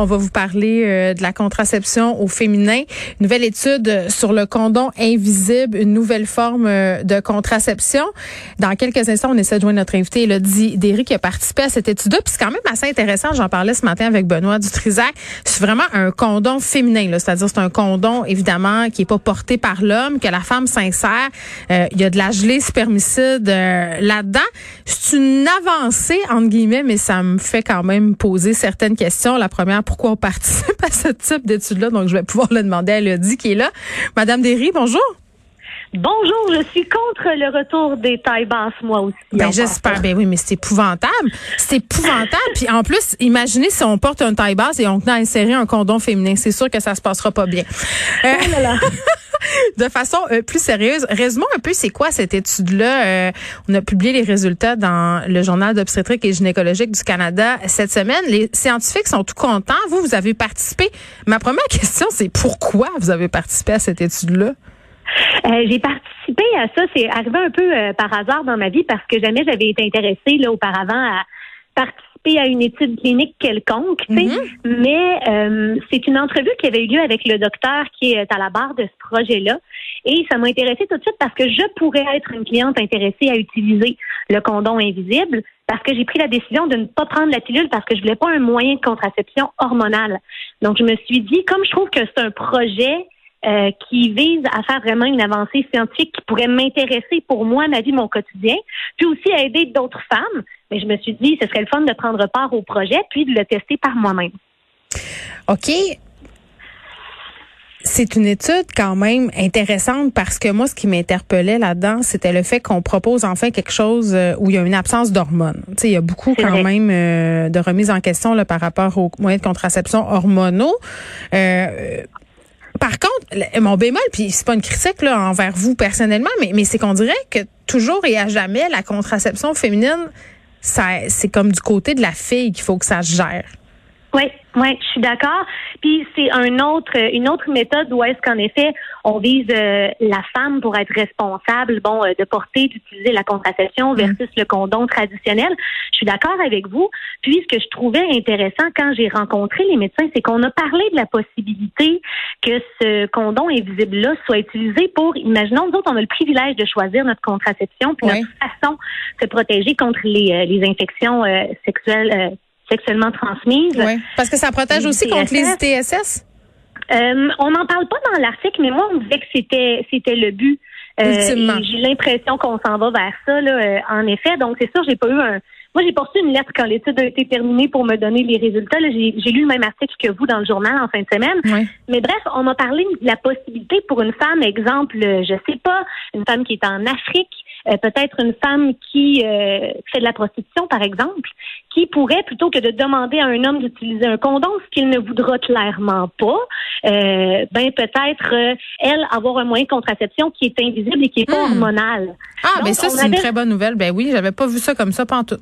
On va vous parler euh, de la contraception au féminin. Nouvelle étude sur le condom invisible, une nouvelle forme euh, de contraception. Dans quelques instants, on essaie de joindre notre invité, Elodie Derry, qui a participé à cette étude-là. Puis c'est quand même assez intéressant. J'en parlais ce matin avec Benoît Dutrisac. C'est vraiment un condom féminin, c'est-à-dire c'est un condom, évidemment, qui est pas porté par l'homme, que la femme s'insère. Euh, il y a de la gelée spermicide là-dedans. C'est une avancée, entre guillemets, mais ça me fait quand même poser certaines questions. La première, pourquoi on participe à ce type d'études-là. Donc, je vais pouvoir le demander à Elodie qui est là. Madame Derry, bonjour. Bonjour, je suis contre le retour des tailles basses, moi aussi. Ben, j'espère. Ben oui, mais c'est épouvantable. C'est épouvantable. Puis en plus, imaginez si on porte un taille basse et on a inséré un condom féminin. C'est sûr que ça se passera pas bien. Euh, Oh de façon euh, plus sérieuse, résumons un peu c'est quoi cette étude-là? Euh, on a publié les résultats dans le journal d'obstétrique et gynécologique du Canada cette semaine. Les scientifiques sont tout contents. Vous, vous avez participé. Ma première question, c'est pourquoi vous avez participé à cette étude-là? Euh, j'ai participé à ça. C'est arrivé un peu par hasard dans ma vie parce que jamais j'avais été intéressée là auparavant à participer à une étude clinique quelconque. Mm-hmm. Mais euh, c'est une entrevue qui avait eu lieu avec le docteur qui est à la barre de ce projet-là. Et ça m'a intéressée tout de suite parce que je pourrais être une cliente intéressée à utiliser le condom invisible parce que j'ai pris la décision de ne pas prendre la pilule parce que je voulais pas un moyen de contraception hormonale. Donc, je me suis dit, comme je trouve que c'est un projet euh, qui vise à faire vraiment une avancée scientifique qui pourrait m'intéresser pour moi, ma vie, mon quotidien, puis aussi à aider d'autres femmes. Mais je me suis dit, ce serait le fun de prendre part au projet puis de le tester par moi-même. OK. C'est une étude quand même intéressante parce que moi, ce qui m'interpellait là-dedans, c'était le fait qu'on propose enfin quelque chose euh, où il y a une absence d'hormones. Tu sais, il y a beaucoup quand vrai. même euh, de remises en question là, par rapport aux moyens de contraception hormonaux. Euh, par contre, mon bémol, puis c'est pas une critique là, envers vous personnellement, mais, mais c'est qu'on dirait que toujours et à jamais, la contraception féminine, ça, c'est comme du côté de la fille qu'il faut que ça se gère. Oui, oui, je suis d'accord. Puis c'est un autre, une autre méthode où est-ce qu'en effet on vise euh, la femme pour être responsable, bon, euh, de porter, d'utiliser la contraception versus le condom traditionnel. Je suis d'accord avec vous. Puis ce que je trouvais intéressant quand j'ai rencontré les médecins, c'est qu'on a parlé de la possibilité que ce condom invisible-là soit utilisé pour, imaginons, nous autres, on a le privilège de choisir notre contraception, puis Oui. notre façon de se protéger contre les, euh, les infections euh, sexuelles. euh, sexuellement transmises. Oui. Parce que ça protège Les aussi contre les ITSS. Euh, on n'en parle pas dans l'article, mais moi, on me disait que c'était c'était le but. Euh, J'ai l'impression qu'on s'en va vers ça, là, euh, en effet. Donc, c'est sûr, j'ai pas eu un. Moi, j'ai pas reçu une lettre quand l'étude a été terminée pour me donner les résultats. là. J'ai j'ai lu le même article que vous dans le journal en fin de semaine. Oui. Mais bref, on m'a parlé de la possibilité pour une femme, exemple, euh, je sais pas, une femme qui est en Afrique, euh, peut-être une femme qui euh, fait de la prostitution, par exemple, qui pourrait, plutôt que de demander à un homme d'utiliser un condom, ce qu'il ne voudra clairement pas, euh, ben peut-être, euh, elle, avoir un moyen de contraception qui est invisible et qui est pas Hmm. hormonal. Ah, mais ça, on c'est une très bonne nouvelle. Ben oui, j'avais pas vu ça comme ça pantoute.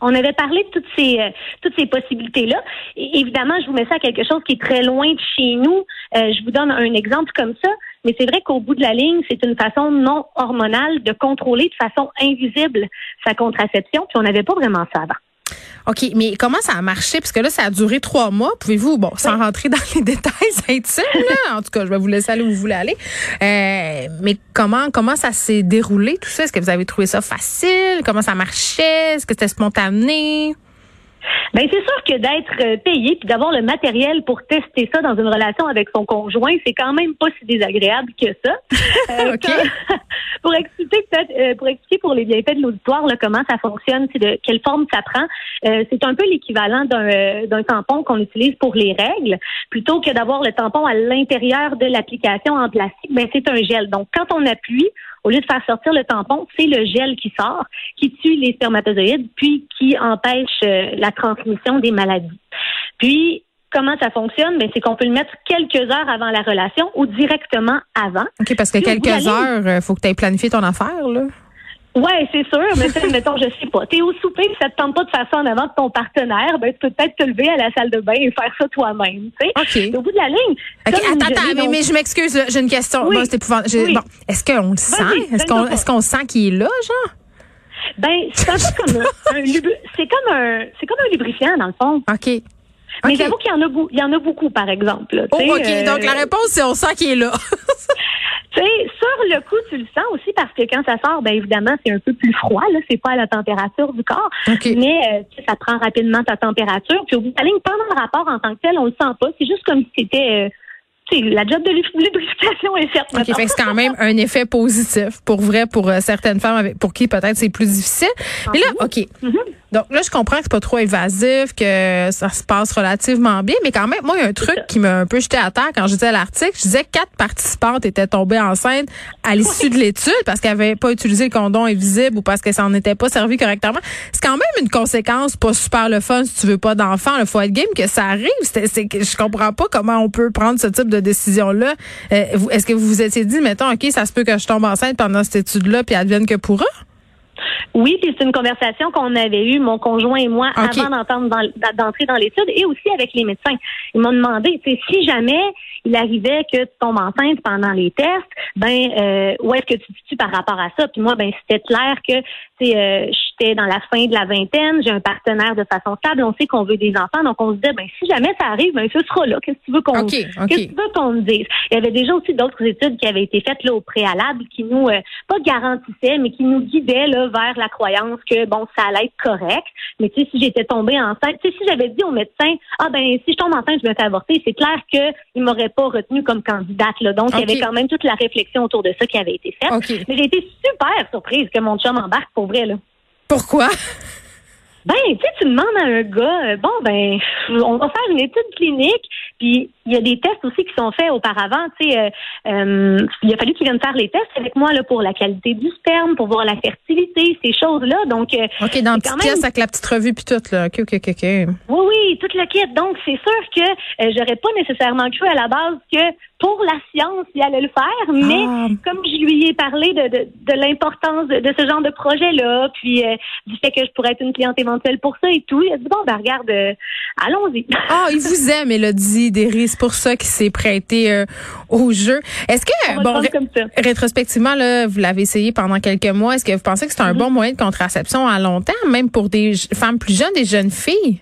On avait parlé de toutes ces euh, toutes ces possibilités-là. Et évidemment, je vous mets ça à quelque chose qui est très loin de chez nous. Euh, je vous donne un exemple comme ça, mais c'est vrai qu'au bout de la ligne, c'est une façon non hormonale de contrôler de façon invisible sa contraception. Puis on n'avait pas vraiment ça avant. OK, mais comment ça a marché? Parce que là, ça a duré trois mois. Pouvez-vous, bon, sans rentrer dans les détails intimes, là, en tout cas, je vais vous laisser aller où vous voulez aller. Euh, mais comment comment ça s'est déroulé, tout ça? Est-ce que vous avez trouvé ça facile? Comment ça marchait? Est-ce que c'était spontané? Ben c'est sûr que d'être euh, payé puis d'avoir le matériel pour tester ça dans une relation avec son conjoint, c'est quand même pas si désagréable que ça. Euh, quand- pour expliquer peut-être euh, pour expliquer pour les bienfaits de l'auditoire là, comment ça fonctionne, c'est de quelle forme ça prend. Euh, c'est un peu l'équivalent d'un d'un tampon qu'on utilise pour les règles, plutôt que d'avoir le tampon à l'intérieur de l'application en plastique. Ben c'est un gel. Donc quand on appuie, au lieu de faire sortir le tampon, c'est le gel qui sort, qui tue les spermatozoïdes, puis qui empêche euh, la transmission des maladies. Puis, comment ça fonctionne? Ben, c'est qu'on peut le mettre quelques heures avant la relation ou directement avant. OK, parce que Puis, quelques heures, euh, faut que tu aies planifié ton affaire, là. Ouais, c'est sûr, mais mettons, je sais pas. T'es au souper, si ça te tente pas de faire ça en avant de ton partenaire, ben tu peux peut-être te lever à la salle de bain et faire ça toi-même. Tu sais. Au bout de la ligne. OK, comme attends, attends, mais, mais je m'excuse, j'ai une question. Oui. Bon, c'est épouvantable. J'ai- Oui. Bon, est-ce qu'on le sent? Est-ce qu'on est-ce qu'on sent qu'il est là, genre? Ben, c'est un peu comme un, c'est comme un, c'est comme un lubrifiant dans le fond. OK. Mais j'avoue qu'il y en a, il y en a beaucoup, par exemple. là. Oh, OK. euh, Donc, la réponse, c'est on sent qu'il est là. Tu sais, sur le coup, tu le sens aussi parce que quand ça sort, ben évidemment, c'est un peu plus froid. Là, c'est pas à la température du corps, mais euh, ça prend rapidement ta température. Puis au bout de la ligne, pendant le rapport en tant que tel, on le sent pas. C'est juste comme si c'était, euh, la job de lub- lubrification est faite. OK, mettons. fait que c'est quand même un effet positif pour vrai pour euh, certaines femmes avec, pour qui peut-être c'est plus difficile. Mais là, OK. Donc là, je comprends que c'est pas trop évasif, que ça se passe relativement bien, mais quand même, moi, il y a un truc qui m'a un peu jeté à terre quand je disais l'article. Je disais que quatre participantes étaient tombées enceintes à l'issue de l'étude parce qu'elles n'avaient pas utilisé le condom invisible ou parce que ça n'en était pas servi correctement. C'est quand même une conséquence pas super le fun si tu veux pas d'enfant. Il faut être game que ça arrive. C'est que je comprends pas comment on peut prendre ce type de décision-là. Euh, est-ce que vous vous étiez dit, mettons, OK, ça se peut que je tombe enceinte pendant cette étude-là puis advienne que pourra? Oui, puis c'est une conversation qu'on avait eue, mon conjoint et moi, avant d'entendre dans- d'entrer dans l'étude et aussi avec les médecins. Ils m'ont demandé, si jamais il arrivait que tu tombes enceinte pendant les tests, ben euh, où est-ce que tu te situes par rapport à ça? Puis moi, ben c'était clair que euh, j'étais dans la fin de la vingtaine, j'ai un partenaire de façon stable, on sait qu'on veut des enfants, donc on se disait, ben si jamais ça arrive, ben ce sera là. Qu'est-ce que tu veux qu'on OK, OK. Qu'est-ce que tu veux qu'on me dise? Il y avait déjà aussi d'autres études qui avaient été faites là, au préalable qui nous, euh, pas garantissaient, mais qui nous guidaient là, vers la croyance que, bon, ça allait être correct. Mais tu sais, si j'étais tombée enceinte, tu sais, si j'avais dit au médecin, ah ben, si je tombe enceinte, je me fais avorter, c'est clair qu'il m'aurait pas retenue comme candidate. Là. Donc, il y avait quand même toute la réflexion autour de ça qui avait été faite. Mais j'ai été super surprise que mon chum embarque pour vrai, là. Pourquoi? Ben, tu sais, tu demandes à un gars, euh, bon, ben, on va faire une étude clinique, puis il y a des tests aussi qui sont faits auparavant, tu sais, euh, euh, il a fallu qu'il vienne faire les tests avec moi là pour la qualité du sperme, pour voir la fertilité, ces choses-là. Donc, euh, OK, dans la petite pièce avec la petite revue puis tout, là. OK, OK, OK, oui, oui, toute le kit. Donc, c'est sûr que euh, j'aurais pas nécessairement cru à la base que pour la science, il allait le faire, mais Ah. comme je lui ai parlé de, de, de l'importance de, de ce genre de projet-là, puis euh, du fait que je pourrais être une cliente éventuelle pour ça et tout, il a dit, bon, ben regarde, euh, allons-y. Ah, il vous aime, Elodie Derry. C'est pour ça qu'il s'est prêté euh, au jeu. Est-ce que, bon, ré- rétrospectivement, là, vous l'avez essayé pendant quelques mois. Est-ce que vous pensez que c'est un Mm-hmm. bon moyen de contraception à long terme, même pour des femmes plus jeunes, des jeunes filles?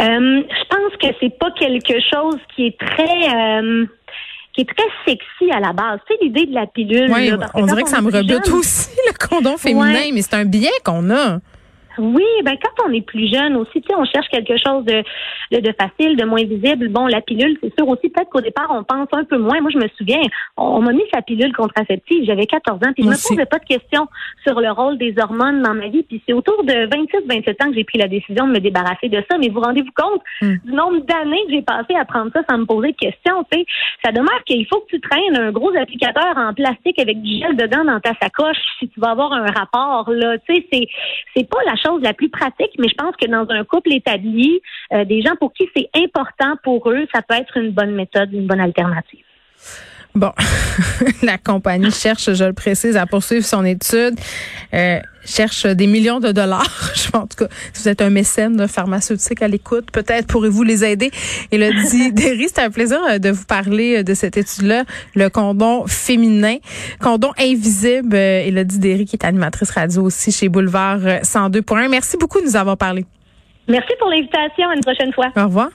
Euh, je pense que c'est pas quelque chose qui est très euh, qui est très sexy à la base. Tu sais, l'idée de la pilule. Oui, là, parce on dirait que ça me rebute jeune- aussi, le condom féminin, Ouais. mais c'est un bien qu'on a. Oui, ben quand on est plus jeune aussi, tu sais, on cherche quelque chose de, de, de facile, de moins visible. Bon, la pilule, c'est sûr aussi, peut-être qu'au départ, on pense un peu moins. Moi, je me souviens, on, on m'a mis sa pilule contraceptive, j'avais 14 ans, puis je me posais pas de questions sur le rôle des hormones dans ma vie. Puis c'est autour de 26-27 ans que j'ai pris la décision de me débarrasser de ça. Mais vous rendez-vous compte Hmm. du nombre d'années que j'ai passé à prendre ça sans me poser de questions, tu sais. Ça demeure qu'il faut que tu traînes un gros applicateur en plastique avec du gel dedans dans ta sacoche si tu vas avoir un rapport, là. Tu sais, c'est, c'est pas la chose la plus pratique, mais je pense que dans un couple établi, euh, des gens pour qui c'est important pour eux, ça peut être une bonne méthode, une bonne alternative. Bon, la compagnie cherche, je le précise, à poursuivre son étude, euh, cherche des millions de dollars. Je pense, en tout cas, si vous êtes un mécène de pharmaceutique à l'écoute, peut-être pourrez-vous les aider. Et le dit Derry, c'était un plaisir euh, de vous parler euh, de cette étude-là, le condom féminin, condom invisible. Et le dit Derry, qui est animatrice radio aussi chez Boulevard euh, 102.1. Merci beaucoup de nous avoir parlé. Merci pour l'invitation. À une prochaine fois. Au revoir.